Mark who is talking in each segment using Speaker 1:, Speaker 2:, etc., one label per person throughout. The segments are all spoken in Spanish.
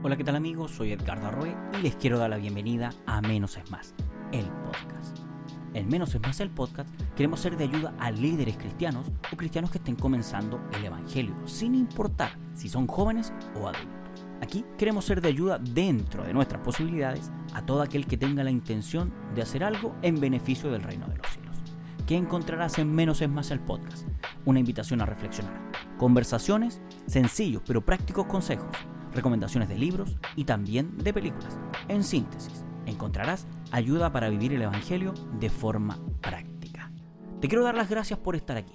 Speaker 1: Hola, ¿qué tal amigos? Soy Edgar Darroe y les quiero dar la bienvenida a Menos es Más, el podcast. En Menos es Más, el podcast, queremos ser de ayuda a líderes cristianos o cristianos que estén comenzando el Evangelio, sin importar si son jóvenes o adultos. Aquí queremos ser de ayuda dentro de nuestras posibilidades a todo aquel que tenga la intención de hacer algo en beneficio del reino de los cielos. ¿Qué encontrarás en Menos es Más el podcast? Una invitación a reflexionar. Conversaciones, sencillos pero prácticos consejos recomendaciones de libros y también de películas. En síntesis, encontrarás ayuda para vivir el Evangelio de forma práctica. Te quiero dar las gracias por estar aquí.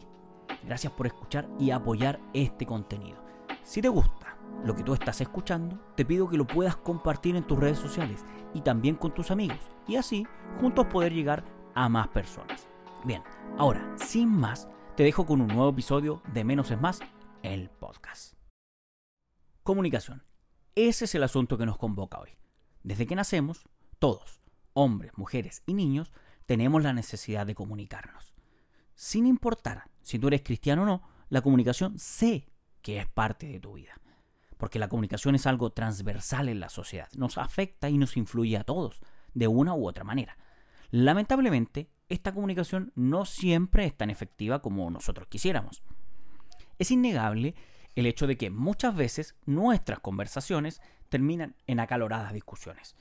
Speaker 1: Gracias por escuchar y apoyar este contenido. Si te gusta lo que tú estás escuchando, te pido que lo puedas compartir en tus redes sociales y también con tus amigos. Y así, juntos poder llegar a más personas. Bien, ahora, sin más, te dejo con un nuevo episodio de Menos es Más, el podcast. Comunicación. Ese es el asunto que nos convoca hoy. Desde que nacemos, todos, hombres, mujeres y niños, tenemos la necesidad de comunicarnos. Sin importar si tú eres cristiano o no, la comunicación sé que es parte de tu vida. Porque la comunicación es algo transversal en la sociedad, nos afecta y nos influye a todos, de una u otra manera. Lamentablemente, esta comunicación no siempre es tan efectiva como nosotros quisiéramos. Es innegable el hecho de que muchas veces nuestras conversaciones terminan en acaloradas discusiones.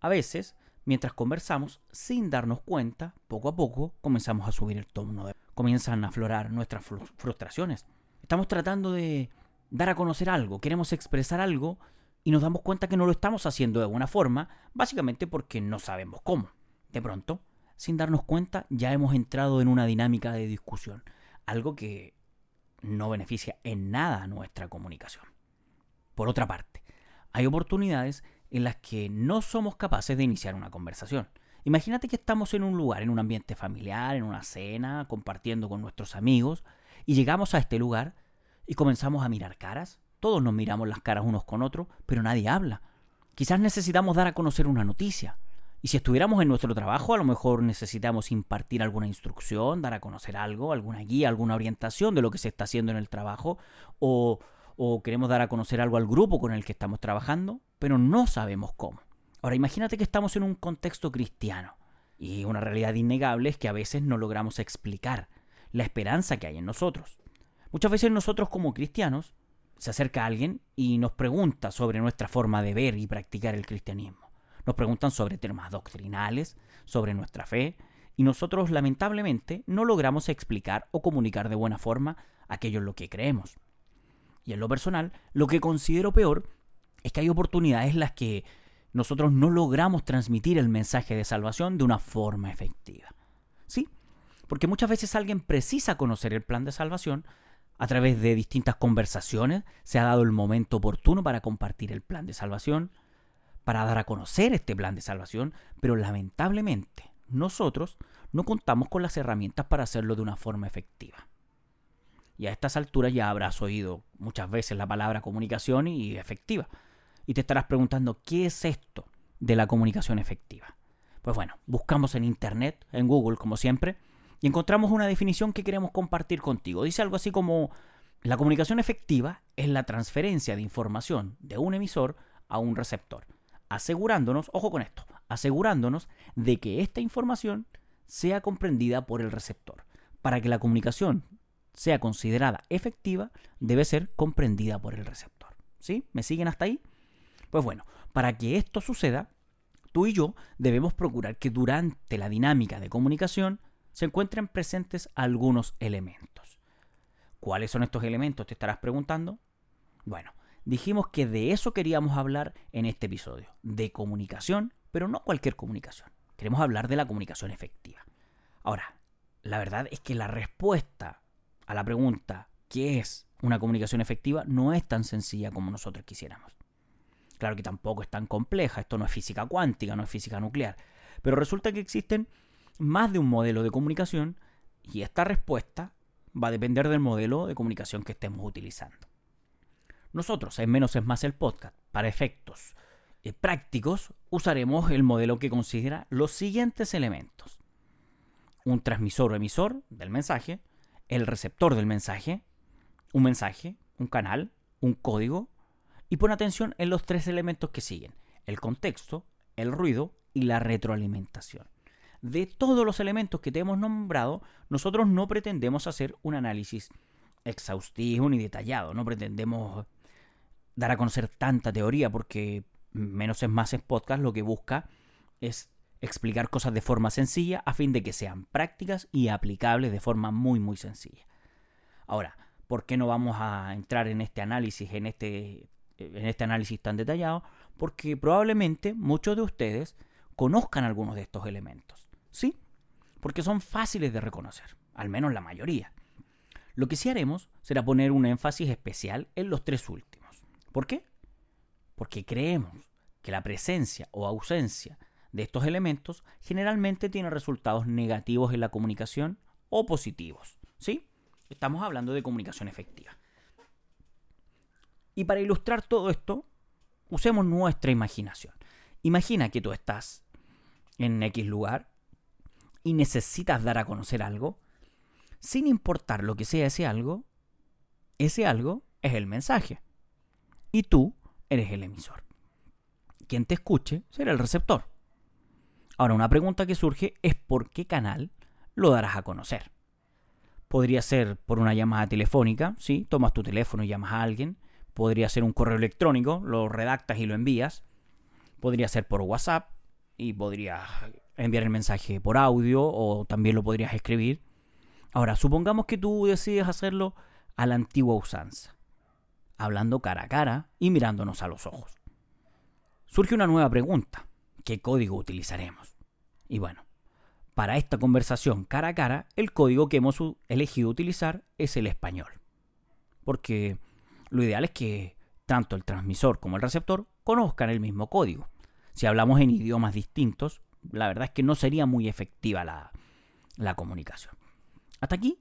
Speaker 1: A veces, mientras conversamos, sin darnos cuenta, poco a poco comenzamos a subir el tono, de... comienzan a aflorar nuestras frustraciones. Estamos tratando de dar a conocer algo, queremos expresar algo y nos damos cuenta que no lo estamos haciendo de buena forma, básicamente porque no sabemos cómo. De pronto, sin darnos cuenta, ya hemos entrado en una dinámica de discusión, algo que no beneficia en nada nuestra comunicación. Por otra parte, hay oportunidades en las que no somos capaces de iniciar una conversación. Imagínate que estamos en un lugar, en un ambiente familiar, en una cena, compartiendo con nuestros amigos, y llegamos a este lugar y comenzamos a mirar caras. Todos nos miramos las caras unos con otros, pero nadie habla. Quizás necesitamos dar a conocer una noticia, y si estuviéramos en nuestro trabajo, a lo mejor necesitamos impartir alguna instrucción, dar a conocer algo, alguna guía, alguna orientación de lo que se está haciendo en el trabajo, o, queremos dar a conocer algo al grupo con el que estamos trabajando, pero no sabemos cómo. Ahora imagínate que estamos en un contexto cristiano, y una realidad innegable es que a veces no logramos explicar la esperanza que hay en nosotros. Muchas veces nosotros como cristianos se acerca alguien y nos pregunta sobre nuestra forma de ver y practicar el cristianismo. Nos preguntan sobre temas doctrinales, sobre nuestra fe, y nosotros lamentablemente no logramos explicar o comunicar de buena forma aquello en lo que creemos. Y en lo personal, lo que considero peor es que hay oportunidades en las que nosotros no logramos transmitir el mensaje de salvación de una forma efectiva. ¿Sí? Porque muchas veces alguien precisa conocer el plan de salvación, a través de distintas conversaciones se ha dado el momento oportuno para compartir el plan de salvación, para dar a conocer este plan de salvación, pero lamentablemente nosotros no contamos con las herramientas para hacerlo de una forma efectiva. Y a estas alturas ya habrás oído muchas veces la palabra comunicación y efectiva. Y te estarás preguntando, ¿qué es esto de la comunicación efectiva? Pues bueno, buscamos en Internet, en Google como siempre, y encontramos una definición que queremos compartir contigo. Dice algo así como, la comunicación efectiva es la transferencia de información de un emisor a un receptor asegurándonos, ojo con esto, asegurándonos de que esta información sea comprendida por el receptor. Para que la comunicación sea considerada efectiva, debe ser comprendida por el receptor. ¿Sí? ¿Me siguen hasta ahí? Pues bueno, para que esto suceda, tú y yo debemos procurar que durante la dinámica de comunicación se encuentren presentes algunos elementos. ¿Cuáles son estos elementos? Te estarás preguntando. Bueno, dijimos que de eso queríamos hablar en este episodio, de comunicación, pero no cualquier comunicación. Queremos hablar de la comunicación efectiva. Ahora, la verdad es que la respuesta a la pregunta ¿qué es una comunicación efectiva? no es tan sencilla como nosotros quisiéramos. Claro que tampoco es tan compleja, esto no es física cuántica, no es física nuclear, pero resulta que existen más de un modelo de comunicación y esta respuesta va a depender del modelo de comunicación que estemos utilizando. Nosotros, en Menos es Más el podcast, para efectos eh, prácticos, usaremos el modelo que considera los siguientes elementos. Un transmisor o emisor del mensaje, el receptor del mensaje, un mensaje, un canal, un código Y pon atención en los tres elementos que siguen, el contexto, el ruido y la retroalimentación. De todos los elementos que te hemos nombrado, nosotros no pretendemos hacer un análisis exhaustivo ni detallado, no pretendemos dar a conocer tanta teoría porque menos es más en podcast lo que busca es explicar cosas de forma sencilla a fin de que sean prácticas y aplicables de forma muy muy sencilla. Ahora, ¿por qué no vamos a entrar en este análisis, en este, en este análisis tan detallado? Porque probablemente muchos de ustedes conozcan algunos de estos elementos. ¿Sí? Porque son fáciles de reconocer, al menos la mayoría. Lo que sí haremos será poner un énfasis especial en los tres últimos. ¿Por qué? Porque creemos que la presencia o ausencia de estos elementos generalmente tiene resultados negativos en la comunicación o positivos. ¿Sí? Estamos hablando de comunicación efectiva. Y para ilustrar todo esto, usemos nuestra imaginación. Imagina que tú estás en X lugar y necesitas dar a conocer algo, sin importar lo que sea ese algo, ese algo es el mensaje. Y tú eres el emisor. Quien te escuche será el receptor. Ahora, una pregunta que surge es por qué canal lo darás a conocer. Podría ser por una llamada telefónica, ¿sí? Tomas tu teléfono y llamas a alguien. Podría ser un correo electrónico, lo redactas y lo envías. Podría ser por WhatsApp y podrías enviar el mensaje por audio o también lo podrías escribir. Ahora, supongamos que tú decides hacerlo a la antigua usanza, hablando cara a cara y mirándonos a los ojos. Surge una nueva pregunta. ¿Qué código utilizaremos? Y bueno, para esta conversación cara a cara, el código que hemos elegido utilizar es el español. Porque lo ideal es que tanto el transmisor como el receptor conozcan el mismo código. Si hablamos en idiomas distintos, la verdad es que no sería muy efectiva la, la comunicación. Hasta aquí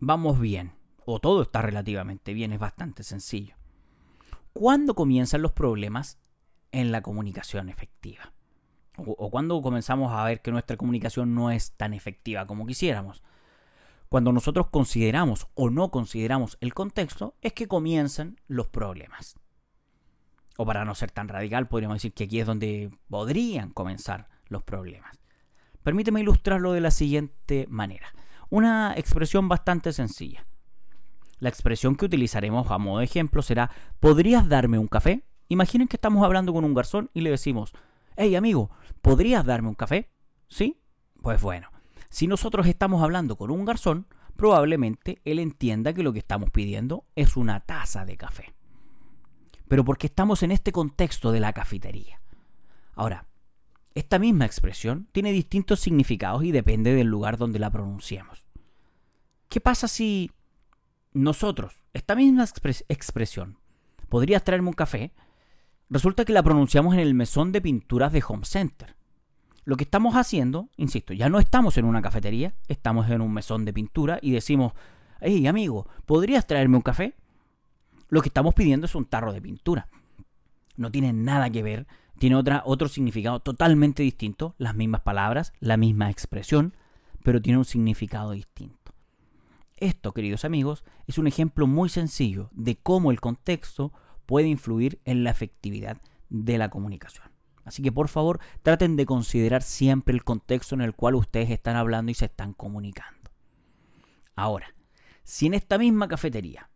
Speaker 1: vamos bien, o todo está relativamente bien, es bastante sencillo. ¿Cuándo comienzan los problemas en la comunicación efectiva? o, cuando comenzamos a ver que nuestra comunicación no es tan efectiva como quisiéramos. Cuando nosotros consideramos o no consideramos el contexto, es que comienzan los problemas. O para no ser tan radical, podríamos decir que aquí es donde podrían comenzar los problemas. Permíteme ilustrarlo de la siguiente manera. Una expresión bastante sencilla. La expresión que utilizaremos a modo de ejemplo será ¿podrías darme un café? Imaginen que estamos hablando con un garzón y le decimos hey amigo, ¿podrías darme un café? ¿Sí? Pues bueno, si nosotros estamos hablando con un garzón, probablemente él entienda que lo que estamos pidiendo es una taza de café. Pero porque estamos en este contexto de la cafetería. Ahora, esta misma expresión tiene distintos significados y depende del lugar donde la pronunciemos. ¿Qué pasa si nosotros, esta misma expresión, podrías traerme un café, Resulta que la pronunciamos en el mesón de pinturas de Home Center. Lo que estamos haciendo, insisto, ya no estamos en una cafetería, estamos en un mesón de pintura y decimos, hey amigo, ¿podrías traerme un café? Lo que estamos pidiendo es un tarro de pintura. No tiene nada que ver, tiene otra, otro significado totalmente distinto, las mismas palabras, la misma expresión, pero tiene un significado distinto. Esto, queridos amigos, es un ejemplo muy sencillo de cómo el contexto puede influir en la efectividad de la comunicación. Así que por favor traten de considerar siempre el contexto en el cual ustedes están hablando y se están comunicando. Ahora, si en esta misma cafetería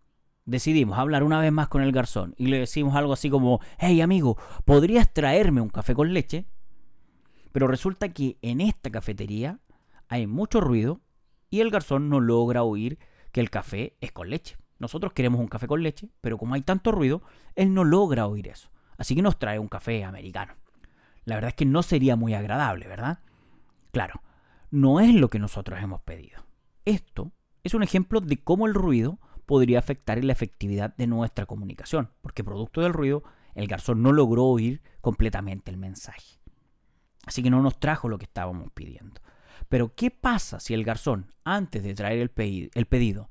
Speaker 1: decidimos hablar una vez más con el garzón y le decimos algo así como, hey amigo, ¿podrías traerme un café con leche? Pero resulta que en esta cafetería hay mucho ruido y el garzón no logra oír que el café es con leche. Nosotros queremos un café con leche, pero como hay tanto ruido, él no logra oír eso. Así que nos trae un café americano. La verdad es que no sería muy agradable, ¿verdad? Claro, no es lo que nosotros hemos pedido. Esto es un ejemplo de cómo el ruido podría afectar la efectividad de nuestra comunicación, porque producto del ruido, el garzón no logró oír completamente el mensaje. Así que no nos trajo lo que estábamos pidiendo. Pero, ¿qué pasa si el garzón, antes de traer el, pedido,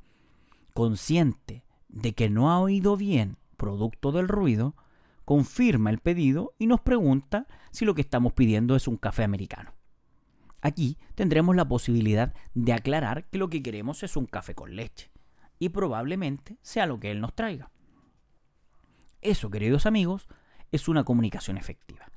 Speaker 1: consciente de que no ha oído bien producto del ruido, confirma el pedido y nos pregunta si lo que estamos pidiendo es un café americano. Aquí tendremos la posibilidad de aclarar que lo que queremos es un café con leche y probablemente sea lo que él nos traiga. Eso, queridos amigos, es una comunicación efectiva.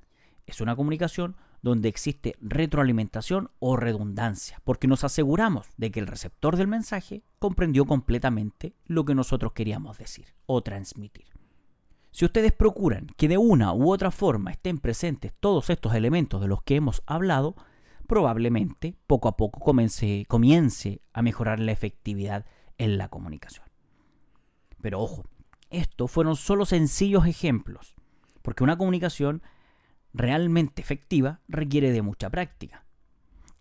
Speaker 1: Es una comunicación donde existe retroalimentación o redundancia, porque nos aseguramos de que el receptor del mensaje comprendió completamente lo que nosotros queríamos decir o transmitir. Si ustedes procuran que de una u otra forma estén presentes todos estos elementos de los que hemos hablado, probablemente poco a poco comience, a mejorar la efectividad en la comunicación. Pero ojo, estos fueron solo sencillos ejemplos, porque una comunicación realmente efectiva requiere de mucha práctica.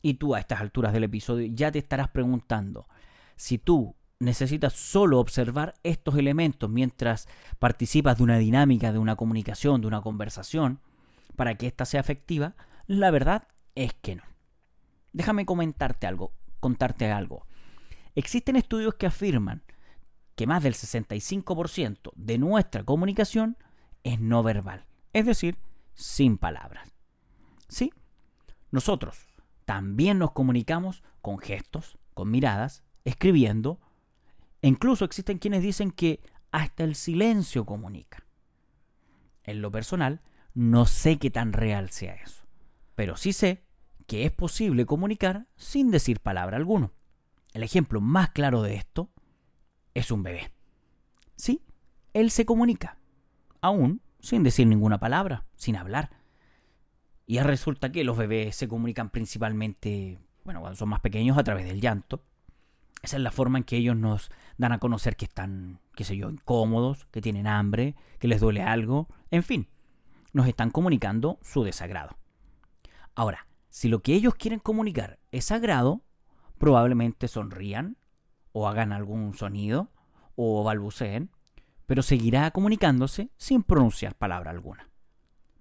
Speaker 1: Y tú a estas alturas del episodio ya te estarás preguntando, si tú necesitas solo observar estos elementos mientras participas de una dinámica, de una comunicación, de una conversación, para que ésta sea efectiva, la verdad es que no. Déjame comentarte algo, contarte algo. Existen estudios que afirman que más del 65% de nuestra comunicación es no verbal, es decir, sin palabras. Sí, nosotros también nos comunicamos con gestos, con miradas, escribiendo, e incluso existen quienes dicen que hasta el silencio comunica. En lo personal, no sé qué tan real sea eso, pero sí sé que es posible comunicar sin decir palabra alguno. El ejemplo más claro de esto es un bebé. Sí, él se comunica, aún sin decir ninguna palabra, sin hablar. Y resulta que los bebés se comunican principalmente, bueno, cuando son más pequeños, a través del llanto. Esa es la forma en que ellos nos dan a conocer que están, qué sé yo, incómodos, que tienen hambre, que les duele algo, en fin, nos están comunicando su desagrado. Ahora, si lo que ellos quieren comunicar es sagrado, probablemente sonrían o hagan algún sonido o balbuceen, pero seguirá comunicándose sin pronunciar palabra alguna.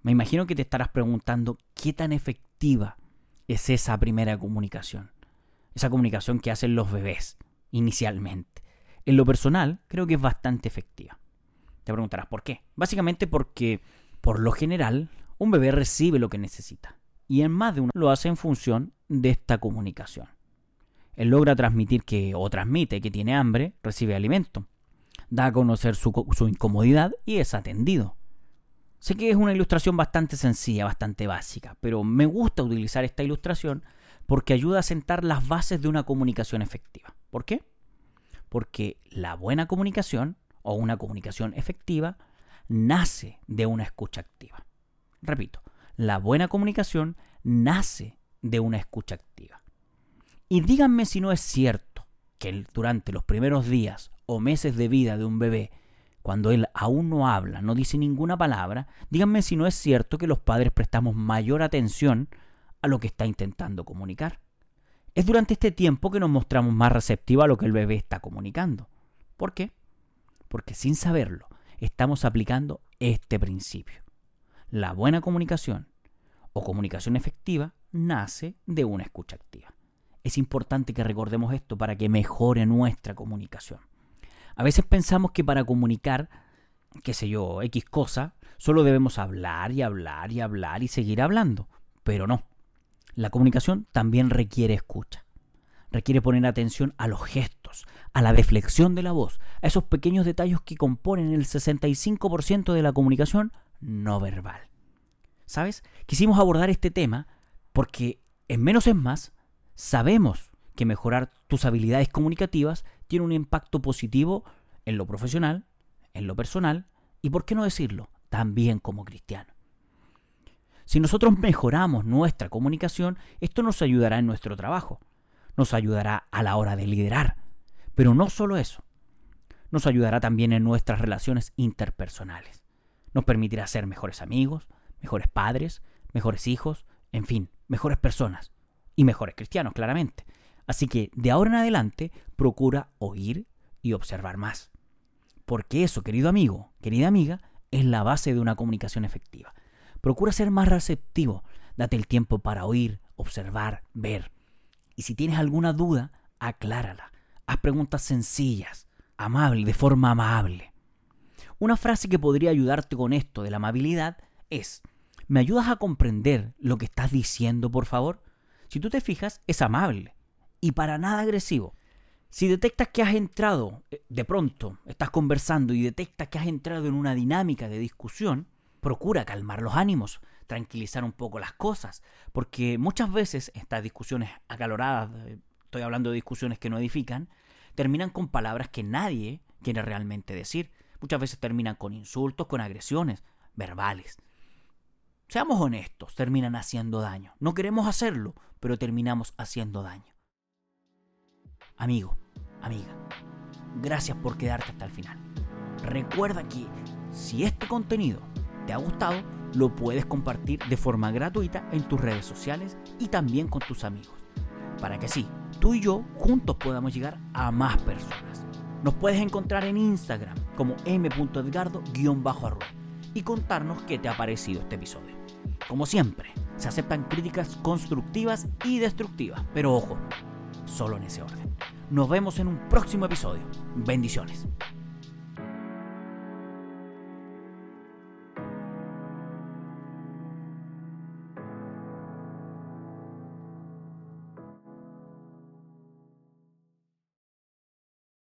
Speaker 1: Me imagino que te estarás preguntando qué tan efectiva es esa primera comunicación, esa comunicación que hacen los bebés inicialmente. En lo personal, creo que es bastante efectiva. Te preguntarás por qué. Básicamente porque, por lo general, un bebé recibe lo que necesita y en más de uno lo hace en función de esta comunicación. Él logra transmitir que, o transmite que tiene hambre, recibe alimento. Da a conocer su, su incomodidad y es atendido. Sé que es una ilustración bastante sencilla, bastante básica, pero me gusta utilizar esta ilustración porque ayuda a sentar las bases de una comunicación efectiva. ¿Por qué? Porque la buena comunicación o una comunicación efectiva nace de una escucha activa. Repito, la buena comunicación nace de una escucha activa. Y díganme si no es cierto que durante los primeros días o meses de vida de un bebé, cuando él aún no habla, no dice ninguna palabra, díganme si no es cierto que los padres prestamos mayor atención a lo que está intentando comunicar. Es durante este tiempo que nos mostramos más receptivos a lo que el bebé está comunicando. ¿Por qué? Porque sin saberlo, estamos aplicando este principio. La buena comunicación o comunicación efectiva nace de una escucha activa. Es importante que recordemos esto para que mejore nuestra comunicación. A veces pensamos que para comunicar, qué sé yo, X cosa, solo debemos hablar y hablar y hablar y seguir hablando. Pero no. La comunicación también requiere escucha. Requiere poner atención a los gestos, a la deflexión de la voz, a esos pequeños detalles que componen el 65% de la comunicación no verbal. ¿Sabes? Quisimos abordar este tema porque en menos es más sabemos que mejorar tus habilidades comunicativas tiene un impacto positivo en lo profesional, en lo personal y, por qué no decirlo, también como cristiano. Si nosotros mejoramos nuestra comunicación, esto nos ayudará en nuestro trabajo, nos ayudará a la hora de liderar, pero no solo eso, nos ayudará también en nuestras relaciones interpersonales, nos permitirá ser mejores amigos, mejores padres, mejores hijos, en fin, mejores personas y mejores cristianos, claramente. Así que de ahora en adelante procura oír y observar más. Porque eso, querido amigo, querida amiga, es la base de una comunicación efectiva. Procura ser más receptivo, date el tiempo para oír, observar, ver. Y si tienes alguna duda, aclárala. Haz preguntas sencillas, amable, de forma amable. Una frase que podría ayudarte con esto de la amabilidad es, ¿me ayudas a comprender lo que estás diciendo, por favor? Si tú te fijas, es amable y para nada agresivo. Si detectas que has entrado, eh, de pronto, estás conversando y detectas que has entrado en una dinámica de discusión, procura calmar los ánimos, tranquilizar un poco las cosas, porque muchas veces estas discusiones acaloradas, eh, estoy hablando de discusiones que no edifican, terminan con palabras que nadie quiere realmente decir. Muchas veces terminan con insultos, con agresiones verbales. Seamos honestos, terminan haciendo daño. No queremos hacerlo, pero terminamos haciendo daño. Amigo, amiga, gracias por quedarte hasta el final. Recuerda que si este contenido te ha gustado, lo puedes compartir de forma gratuita en tus redes sociales y también con tus amigos, para que así tú y yo juntos podamos llegar a más personas. Nos puedes encontrar en Instagram como m.edgardo-arroba y contarnos qué te ha parecido este episodio. Como siempre, se aceptan críticas constructivas y destructivas, pero ojo, solo en ese orden. Nos vemos en un próximo episodio. Bendiciones.